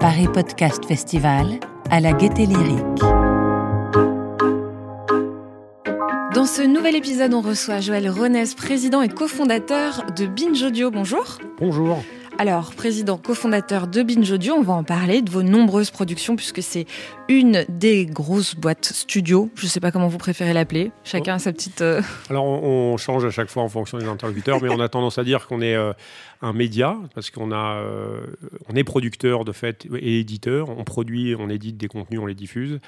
Paris Podcast Festival à la Gaieté Lyrique. Dans ce nouvel épisode, on reçoit Joël Ronès, président et cofondateur de Binge Audio. Bonjour. Bonjour. Alors, président cofondateur de Binge Audio, on va en parler de vos nombreuses productions puisque c'est une des grosses boîtes studio. Je ne sais pas comment vous préférez l'appeler. Chacun a sa petite. euh, Alors, on, on change à chaque fois en fonction des interlocuteurs, mais on a tendance à dire qu'on est euh, un média parce qu'on a, euh, on est producteur de fait et éditeur. On produit, on édite des contenus, on les diffuse.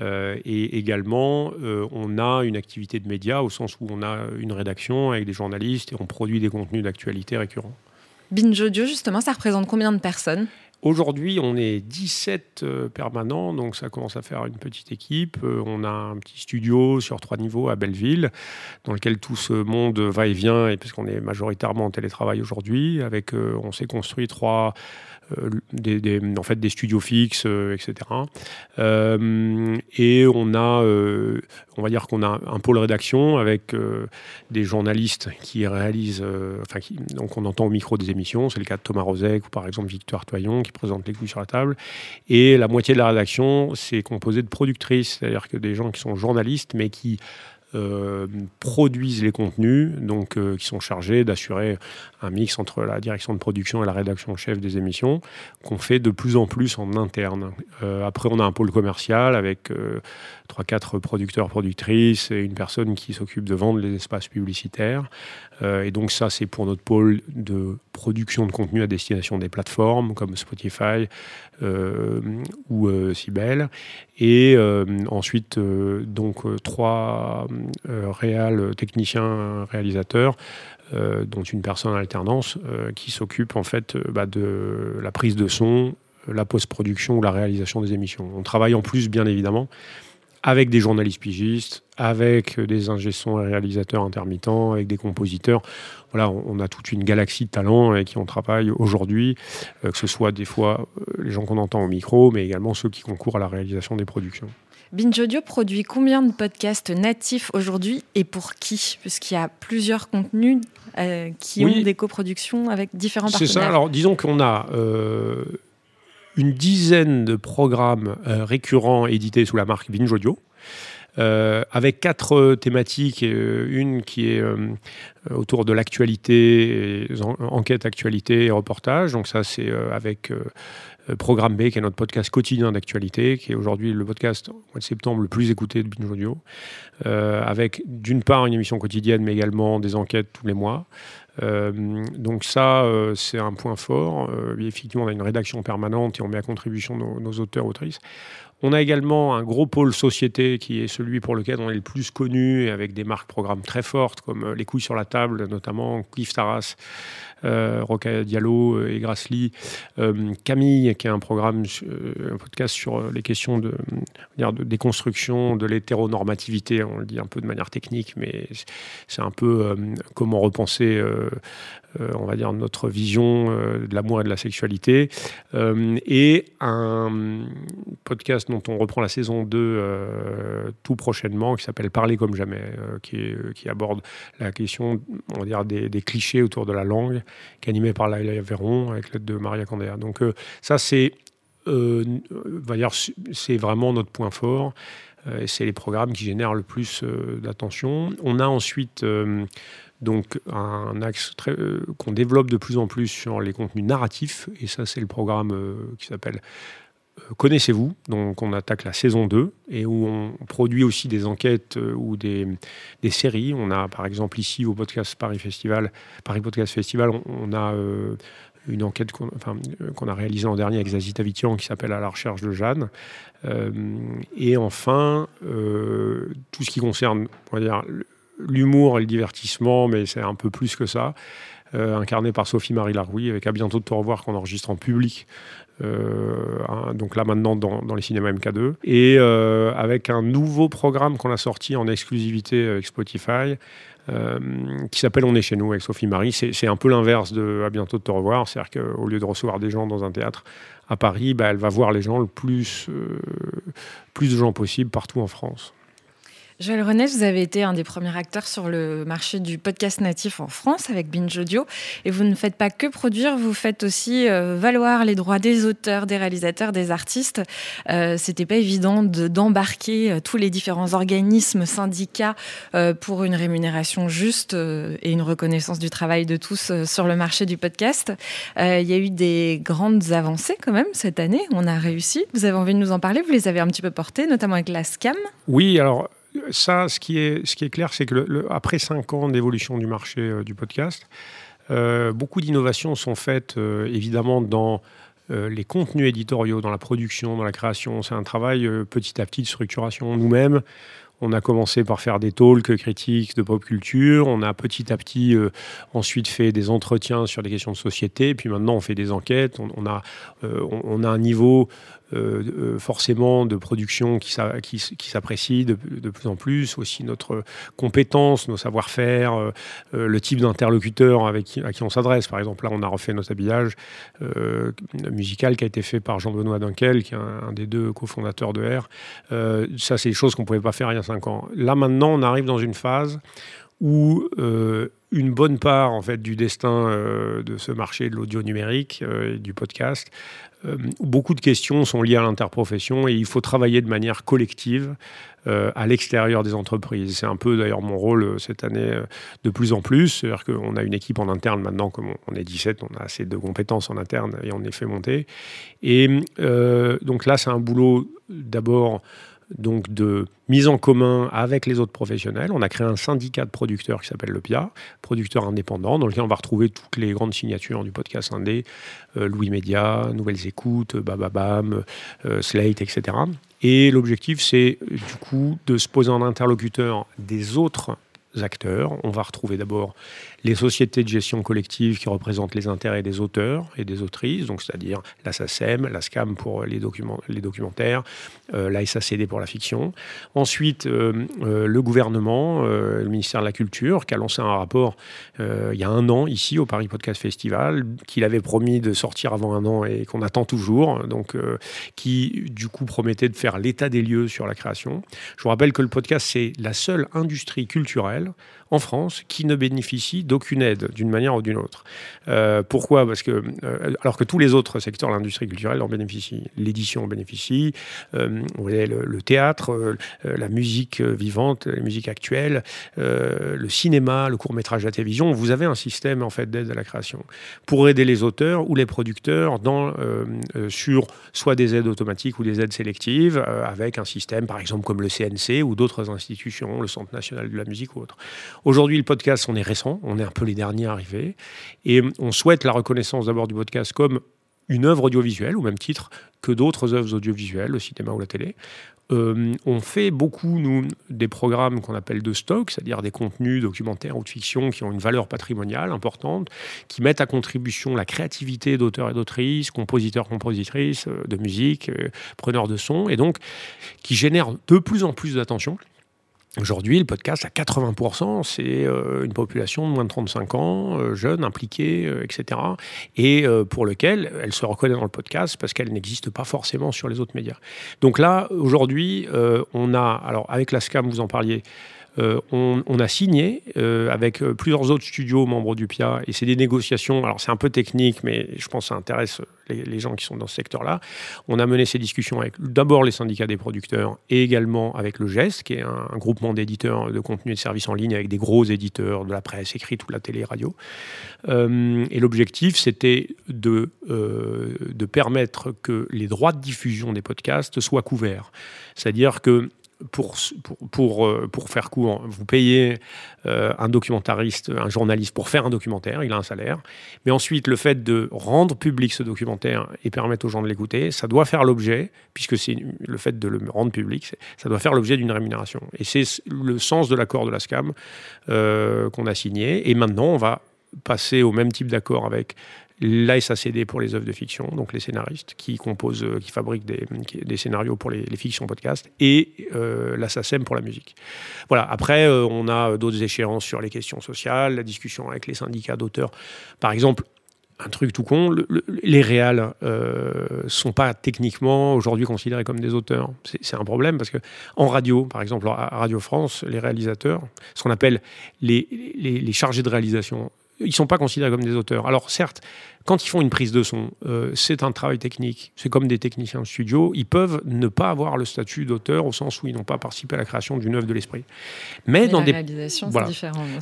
Et également, on a une activité de média au sens où on a une rédaction avec des journalistes et on produit des contenus d'actualité récurrents. Binge Audio, justement, ça représente combien de personnes? Aujourd'hui, on est 17 euh, permanents, donc ça commence à faire une petite équipe. Euh, on a un petit studio sur trois niveaux à Belleville, dans lequel tout ce monde va et vient, et puisqu'on est majoritairement en télétravail aujourd'hui, avec, euh, on s'est construit trois, des, en fait, des studios fixes, etc. Et on a, on va dire qu'on a un pôle rédaction avec des journalistes qui réalisent, enfin, donc on entend au micro des émissions. C'est le cas de Thomas Rozek ou par exemple Victoire Toyon qui présente les couilles sur la table. Et la moitié de la rédaction, c'est composé de productrices, c'est-à-dire que des gens qui sont journalistes mais qui euh, produisent les contenus, donc euh, qui sont chargés d'assurer un mix entre la direction de production et la rédaction chef des émissions, qu'on fait de plus en plus en interne. Euh, après, on a un pôle commercial avec euh, 3-4 producteurs, productrices et une personne qui s'occupe de vendre les espaces publicitaires. Euh, et donc ça, c'est pour notre pôle de production de contenu à destination des plateformes comme Spotify euh, ou euh, Sibel. Et euh, ensuite, euh, donc euh, trois euh, réals, techniciens, réalisateurs, euh, dont une personne en alternance, euh, qui s'occupe en fait euh, bah, de la prise de son, la post-production ou la réalisation des émissions. On travaille en plus, bien évidemment, avec des journalistes pigistes, avec des ingé-sons et réalisateurs intermittents, avec des compositeurs. Voilà, on, a toute une galaxie de talents avec qui on travaille aujourd'hui, que ce soit des fois les gens qu'on entend au micro, mais également ceux qui concourent à la réalisation des productions. Binge Audio produit combien de podcasts natifs aujourd'hui et pour qui Puisqu'il y a plusieurs contenus euh, qui Oui. ont des coproductions avec différents C'est partenaires. ça. Alors, disons qu'on a euh, une dizaine de programmes euh, récurrents édités sous la marque Binge Audio. euh, avec quatre thématiques, et, euh, une qui est euh, autour de l'actualité, en- enquête, actualité et reportage. Donc ça, c'est avec Programme B, qui est notre podcast quotidien d'actualité, qui est aujourd'hui le podcast au mois de septembre le plus écouté de Binge Audio, euh, avec d'une part une émission quotidienne, mais également des enquêtes tous les mois. Euh, donc ça, euh, c'est un point fort. Euh, effectivement, on a une rédaction permanente et on met à contribution nos, nos auteurs, autrices. On a également un gros pôle société qui est celui pour lequel on est le plus connu, et avec des marques programmes très fortes comme Les couilles sur la table, notamment Cliff Taras, euh, Roca Diallo et Grassley. Euh, Camille, qui a un programme, un podcast sur les questions de, dire, de déconstruction de l'hétéronormativité. On le dit un peu de manière technique, mais c'est un peu comment repenser, on va dire, notre vision euh, de l'amour et de la sexualité. Euh, et un podcast dont on reprend la saison 2 euh, tout prochainement, qui s'appelle Parler comme jamais, euh, qui, aborde la question, on va dire, des, clichés autour de la langue, qui est animé par Laila Véron avec l'aide de Maria Candéa. Donc euh, ça, c'est euh, c'est vraiment notre point fort. Euh, c'est les programmes qui génèrent le plus euh, d'attention. On a ensuite euh, donc un axe qu'on développe de plus en plus sur les contenus narratifs. Et ça, c'est le programme qui s'appelle Connaissez-vous, donc on attaque la saison 2 et où on produit aussi des enquêtes ou des, séries. On a par exemple ici au podcast Paris Festival, Paris Podcast Festival, on, a une enquête euh, qu'on a réalisée l'an dernier avec Zazie Tavitian qui s'appelle À la recherche de Jeanne. Euh, et enfin, euh, tout ce qui concerne, l'humour et le divertissement, mais c'est un peu plus que ça, incarné par Sophie-Marie Laroui, avec À bientôt de te revoir qu'on enregistre en public. euh, hein, donc là maintenant dans, les cinémas MK2 et euh, avec un nouveau programme qu'on a sorti en exclusivité avec Spotify euh, qui s'appelle On est chez nous avec Sophie Marie. C'est un peu l'inverse de À bientôt de te revoir. C'est-à-dire qu'au lieu de recevoir des gens dans un théâtre à Paris, bah, elle va voir les gens le euh, plus de gens possible partout en France. Joël René, vous avez été un des premiers acteurs sur le marché du podcast natif en France avec Binge Audio. Et vous ne faites pas que produire, vous faites aussi euh, valoir les droits des auteurs, des réalisateurs, des artistes. Euh, C'était pas évident d'embarquer euh, tous les différents organismes, syndicats euh, pour une rémunération juste et une reconnaissance du travail de tous sur le marché du podcast. Il y a eu des grandes avancées quand même cette année. On a réussi. Vous avez envie de nous en parler Vous les avez un petit peu portées, notamment avec la SCAM Oui, alors ça, ce qui est, clair, c'est que après cinq ans d'évolution du marché euh, du podcast, euh, beaucoup d'innovations sont faites euh, évidemment dans les contenus éditoriaux, dans la production, dans la création. C'est un travail petit à petit de structuration. Nous-mêmes, on a commencé par faire des talks critiques de pop culture. On a petit à petit euh, ensuite fait des entretiens sur des questions de société. Et puis maintenant, on fait des enquêtes. On, euh, a, un niveau euh, forcément de production qui, s'apprécie de, plus en plus. Aussi notre compétence, nos savoir-faire, le type d'interlocuteur avec qui, à qui on s'adresse. Par exemple, là, on a refait notre habillage musical qui a été fait par Jean-Benoît Dunkel, qui est un, des deux cofondateurs de R. ça, c'est des choses qu'on ne pouvait pas faire Là, maintenant, on arrive dans une phase où euh, une bonne part en fait, du destin euh, de ce marché de l'audio numérique euh, et du podcast, beaucoup de questions sont liées à l'interprofession et il faut travailler de manière collective à l'extérieur des entreprises. C'est un peu d'ailleurs mon rôle cette année de plus en plus. C'est-à-dire qu'on a une équipe en interne maintenant, comme on est 17, on a assez de compétences en interne et on est fait monter. Et donc là, c'est un boulot d'abord donc de mise en commun avec les autres professionnels. On a créé un syndicat de producteurs qui s'appelle le PIA, producteurs indépendants, dans lequel on va retrouver toutes les grandes signatures du podcast indé, euh, Louis Média, Nouvelles Écoutes, Bababam, euh, Slate, etc. Et l'objectif, c'est du coup de se poser en interlocuteur des autres acteurs. On va retrouver d'abord les sociétés de gestion collective qui représentent les intérêts des auteurs et des autrices, donc c'est-à-dire la SACEM, la SCAM pour les, les documentaires, euh, la SACD pour la fiction. Ensuite, euh, euh, le gouvernement, le ministère de la Culture, qui a lancé un rapport il y a un an ici au Paris Podcast Festival, qu'il avait promis de sortir avant un an et qu'on attend toujours, donc qui du coup promettait de faire l'état des lieux sur la création. Je vous rappelle que le podcast, c'est la seule industrie culturelle en France qui ne bénéficie d'aucune aide d'une manière ou d'une autre. Euh, pourquoi? Parce que, euh, alors que tous les autres secteurs de l'industrie culturelle en bénéficient, l'édition en bénéficie, euh, le, théâtre, la musique vivante, la musique actuelle, le cinéma, le court métrage, la télévision, vous avez un système en fait d'aide à la création. Pour aider les auteurs ou les producteurs dans, sur soit des aides automatiques ou des aides sélectives avec un système par exemple comme le CNC ou d'autres institutions, le Centre national de la musique ou Aujourd'hui, le podcast, on est récent, on est un peu les derniers arrivés, et on souhaite la reconnaissance d'abord du podcast comme une œuvre audiovisuelle, au même titre que d'autres œuvres audiovisuelles, le cinéma ou la télé. Euh, on fait beaucoup, nous, des programmes qu'on appelle de stock, c'est-à-dire des contenus documentaires ou de fiction qui ont une valeur patrimoniale importante, qui mettent à contribution la créativité d'auteurs et d'autrices, compositeurs, compositrices euh, de musique, euh, preneurs de son, et donc qui génèrent de plus en plus d'attention. Aujourd'hui, le podcast, à 80%, c'est euh, une population de moins de 35 ans, euh, jeune, impliquée, euh, etc. Et pour lequel elle se reconnaît dans le podcast parce qu'elle n'existe pas forcément sur les autres médias. Donc là, aujourd'hui, on a, alors avec la SCAM, vous en parliez, euh, on, a signé euh, avec euh, plusieurs autres studios membres du PIA, et c'est des négociations, alors c'est un peu technique, mais je pense que ça intéresse les, gens qui sont dans ce secteur-là. On a mené ces discussions avec d'abord les syndicats des producteurs et également avec le GEST, qui est un, groupement d'éditeurs de contenu et de services en ligne avec des gros éditeurs de la presse écrite ou de la télé radio. et l'objectif, c'était de, de permettre que les droits de diffusion des podcasts soient couverts. C'est-à-dire que pour, pour, euh, pour, faire court, vous payez euh, un documentariste, un journaliste pour faire un documentaire, il a un salaire. Mais ensuite, le fait de rendre public ce documentaire et permettre aux gens de l'écouter, ça doit faire l'objet, puisque c'est le fait de le rendre public, ça doit faire l'objet d'une rémunération. Et c'est le sens de l'accord de la SCAM euh, qu'on a signé. Et maintenant, on va passer au même type d'accord avec la SACD pour les œuvres de fiction, donc les scénaristes qui composent, euh, qui fabriquent des, scénarios pour les, fictions podcast, et euh, la SACEM pour la musique. Voilà. Après, euh, on a d'autres échéances sur les questions sociales, la discussion avec les syndicats d'auteurs. Par exemple, un truc tout con, les réals euh, sont pas techniquement aujourd'hui considérés comme des auteurs. C'est un problème parce que en radio, par exemple à Radio France, les réalisateurs, ce qu'on appelle les, les, chargés de réalisation, ils sont pas considérés comme des auteurs. Alors certes, quand ils font une prise de son, euh, c'est un travail technique. C'est comme des techniciens de studio. Ils peuvent ne pas avoir le statut d'auteur au sens où ils n'ont pas participé à la création d'une œuvre de l'esprit. Mais, dans des voilà.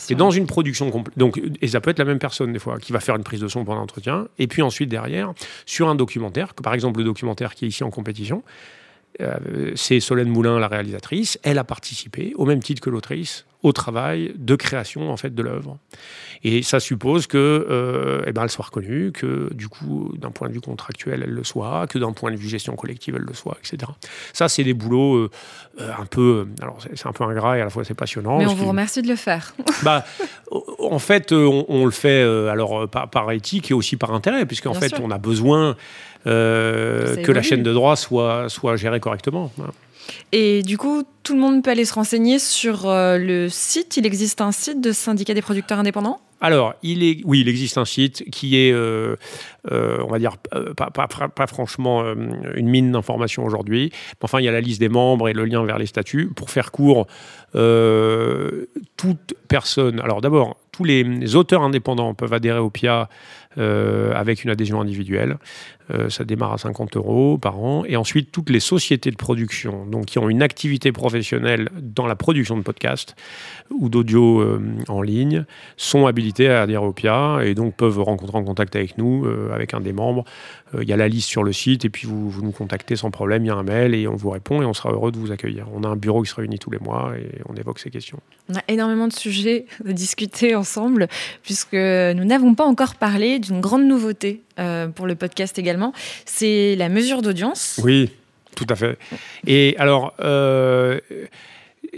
Et dans une production complète. Donc, et ça peut être la même personne des fois qui va faire une prise de son pendant l'entretien. Et puis ensuite derrière, sur un documentaire, que par exemple le documentaire qui est ici en compétition, euh, c'est Solène Moulin, la réalisatrice. Elle a participé, au même titre que l'autrice, au travail de création en fait de l'œuvre. Et ça suppose que, euh, eh ben, elle soit reconnue, que du coup, d'un point de vue contractuel, elle le soit, que d'un point de vue gestion collective, elle le soit, etc. Ça, c'est des boulots euh, un peu, alors c'est un peu ingrat et à la fois c'est passionnant. Mais on vous remercie de le faire. bah, en fait, on, le fait alors par, par, éthique et aussi par intérêt, puisqu'en fait, on a besoin euh, que la chaîne de droit soit, soit gérée correctement. Et du coup, tout le monde peut aller se renseigner sur euh, le site. Il existe un site de syndicat des producteurs indépendants? Alors, il est, oui, il existe un site qui est, euh, on va dire, pas, franchement une mine d'informations aujourd'hui. Enfin, il y a la liste des membres et le lien vers les statuts. Pour faire court, toute personne. Alors, d'abord, tous les auteurs indépendants peuvent adhérer au PIA euh, avec une adhésion individuelle. Euh, ça démarre à 50 euros par an. Et ensuite, toutes les sociétés de production, donc qui ont une activité professionnelle dans la production de podcasts ou d'audio euh, en ligne, sont habilitées à adhérer au PIA et donc peuvent rentrer en contact avec nous, avec un des membres. Il y a la liste sur le site et puis vous, vous nous contactez sans problème. Il y a un mail et on vous répond et on sera heureux de vous accueillir. On a un bureau qui se réunit tous les mois et on évoque ces questions. On a énormément de sujets à discuter ensemble puisque nous n'avons pas encore parlé d'une grande nouveauté euh, pour le podcast également, c'est la mesure d'audience. Oui, tout à fait. Et alors, euh,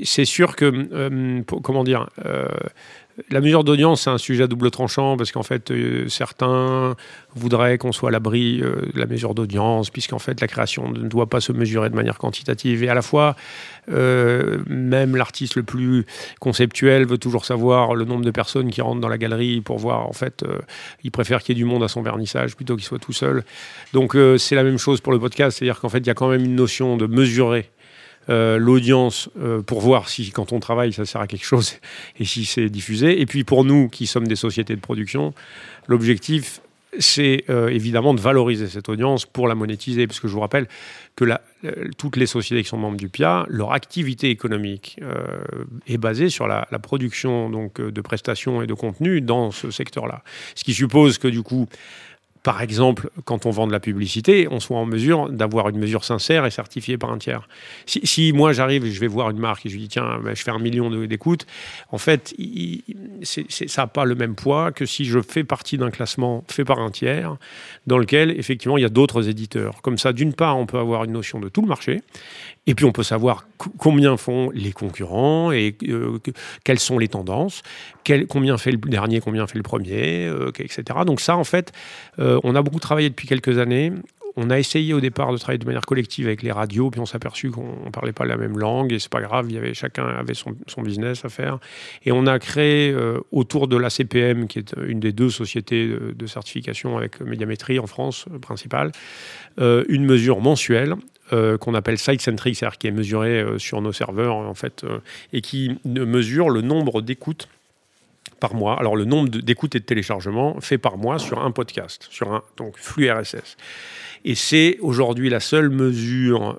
c'est sûr que, euh, comment dire, la mesure d'audience, c'est un sujet à double tranchant parce qu'en fait, euh, certains voudraient qu'on soit à l'abri euh, de la mesure d'audience, puisqu'en fait, la création ne doit pas se mesurer de manière quantitative. Et à la fois, euh, même l'artiste le plus conceptuel veut toujours savoir le nombre de personnes qui rentrent dans la galerie pour voir, en fait, il préfère qu'il y ait du monde à son vernissage plutôt qu'il soit tout seul. Donc, c'est la même chose pour le podcast, c'est-à-dire qu'en fait, il y a quand même une notion de mesurer euh, l'audience euh, pour voir si quand on travaille ça sert à quelque chose et si c'est diffusé. Et puis pour nous qui sommes des sociétés de production, l'objectif c'est euh, évidemment de valoriser cette audience pour la monétiser, parce que je vous rappelle que toutes les sociétés qui sont membres du PIA, leur activité économique est basée sur la, la, production donc, de prestations et de contenus dans ce secteur-là. Ce qui suppose que du coup, par exemple, quand on vend de la publicité, on soit en mesure d'avoir une mesure sincère et certifiée par un tiers. Si, moi j'arrive et je vais voir une marque et je lui dis tiens, ben, je fais un million d'écoutes, en fait, ça n'a pas le même poids que si je fais partie d'un classement fait par un tiers, dans lequel effectivement il y a d'autres éditeurs. Comme ça, d'une part, on peut avoir une notion de tout le marché, et puis on peut savoir combien font les concurrents et euh, quelles sont les tendances, combien fait le dernier, combien fait le premier, euh, etc. Donc ça, en fait, euh, on a beaucoup travaillé depuis quelques années. On a essayé au départ de travailler de manière collective avec les radios, puis on s'est aperçu qu'on ne parlait pas la même langue, et c'est pas grave, il y avait, chacun avait son, business à faire. Et on a créé autour de la CPM, qui est une des deux sociétés de, certification avec médiamétrie en France principale, une mesure mensuelle euh, qu'on appelle site-centric, c'est-à-dire qui est mesuré euh, sur nos serveurs en fait, euh, et qui mesure le nombre d'écoutes par mois. Alors le nombre d'écoutes et de téléchargements fait par mois sur un podcast, sur un donc flux RSS. Et c'est aujourd'hui la seule mesure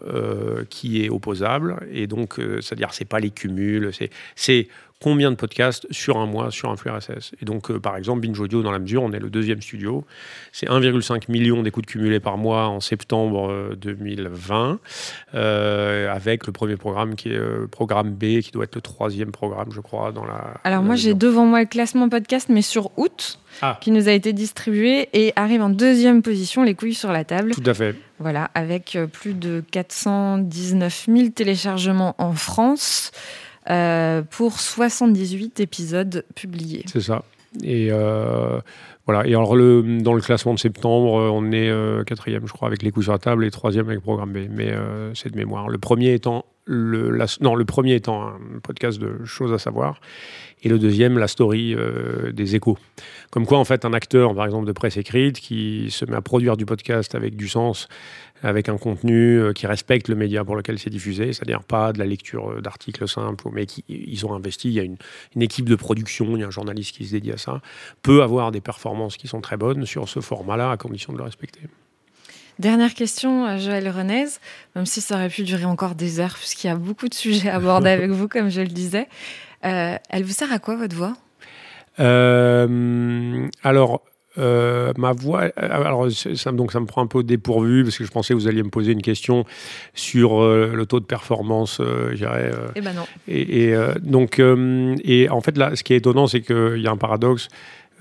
qui est opposable. Et donc, c'est-à-dire, c'est pas les cumuls, c'est combien de podcasts sur un mois sur un flux RSS. Et donc, euh, par exemple, Binge Audio, dans la mesure, on est le deuxième studio. C'est 1,5 million d'écoutes cumulées par mois en septembre 2020, euh, euh, avec le premier programme qui est le programme B, qui doit être le troisième programme, je crois, dans la. Alors, moi, j'ai devant moi le classement podcast, mais sur août. Ah. qui nous a été distribué et arrive en deuxième position, les couilles sur la table. Tout à fait. Voilà, avec plus de 419 000 téléchargements en France. Euh, pour 78 épisodes publiés. C'est ça. Et euh, voilà. Et alors, dans le classement de septembre, euh, on est quatrième, je crois, avec les coups sur la table, et troisième avec programme B. Mais c'est de mémoire. Le premier étant le, non, le premier étant un podcast de choses à savoir, et le deuxième, la story euh, des échos. Comme quoi, en fait, un acteur, par exemple, de presse écrite, qui se met à produire du podcast avec du sens, avec un contenu euh, qui respecte le média pour lequel c'est diffusé, c'est-à-dire pas de la lecture euh, d'articles simples, mais qui, ils ont investi, il y a une, une, équipe de production, il y a un journaliste qui se dédie à ça, peut avoir des performances qui sont très bonnes sur ce format-là, à condition de le respecter. Dernière question, Joël Renez, même si ça aurait pu durer encore des heures, puisqu'il y a beaucoup de sujets à aborder avec vous, comme je le disais. Euh, elle vous sert à quoi, votre voix? Euh, Alors, euh, ma voix, alors ça, donc ça me prend un peu au dépourvu parce que je pensais que vous alliez me poser une question sur le taux de performance, je dirais. eh ben non. Et, donc, et en fait là, ce qui est étonnant, c'est qu'il y a un paradoxe.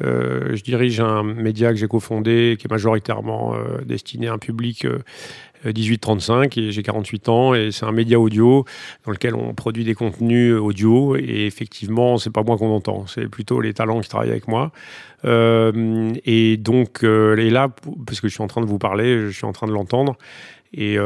Euh, je dirige un média que j'ai cofondé, qui est majoritairement euh, destiné à un public 18-35 euh, et j'ai 48 ans et c'est un média audio dans lequel on produit des contenus audio et effectivement c'est pas moi qu'on entend, c'est plutôt les talents qui travaillent avec moi. et donc et là, parce que je suis en train de vous parler, je suis en train de l'entendre. Et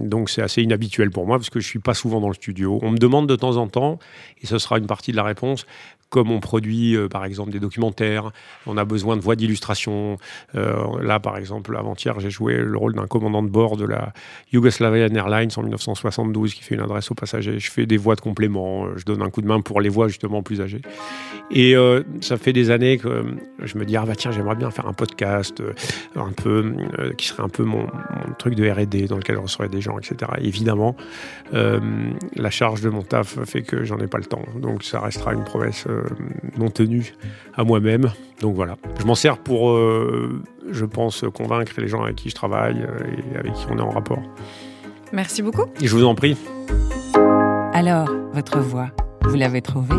donc c'est assez inhabituel pour moi parce que je suis pas souvent dans le studio. On me demande de temps en temps, et ce sera une partie de la réponse, comme on produit euh, par exemple des documentaires, on a besoin de voix d'illustration. Euh, là, par exemple, avant-hier, j'ai joué le rôle d'un commandant de bord de la Yugoslavian Airlines en 1972 qui fait une adresse aux passagers. Je fais des voix de complément, euh, je donne un coup de main pour les voix justement plus âgées. Et ça fait des années que je me dis ah bah tiens j'aimerais bien faire un podcast un peu qui serait un peu mon, truc de R&D dans lequel on recevrait des gens etc. évidemment la charge de mon taf fait que j'en ai pas le temps donc ça restera une promesse non tenu à moi-même. Donc voilà, je m'en sers pour, euh, je pense, convaincre les gens avec qui je travaille euh, et avec qui on est en rapport. Merci beaucoup. Et je vous en prie. Alors, votre voix, vous l'avez trouvée?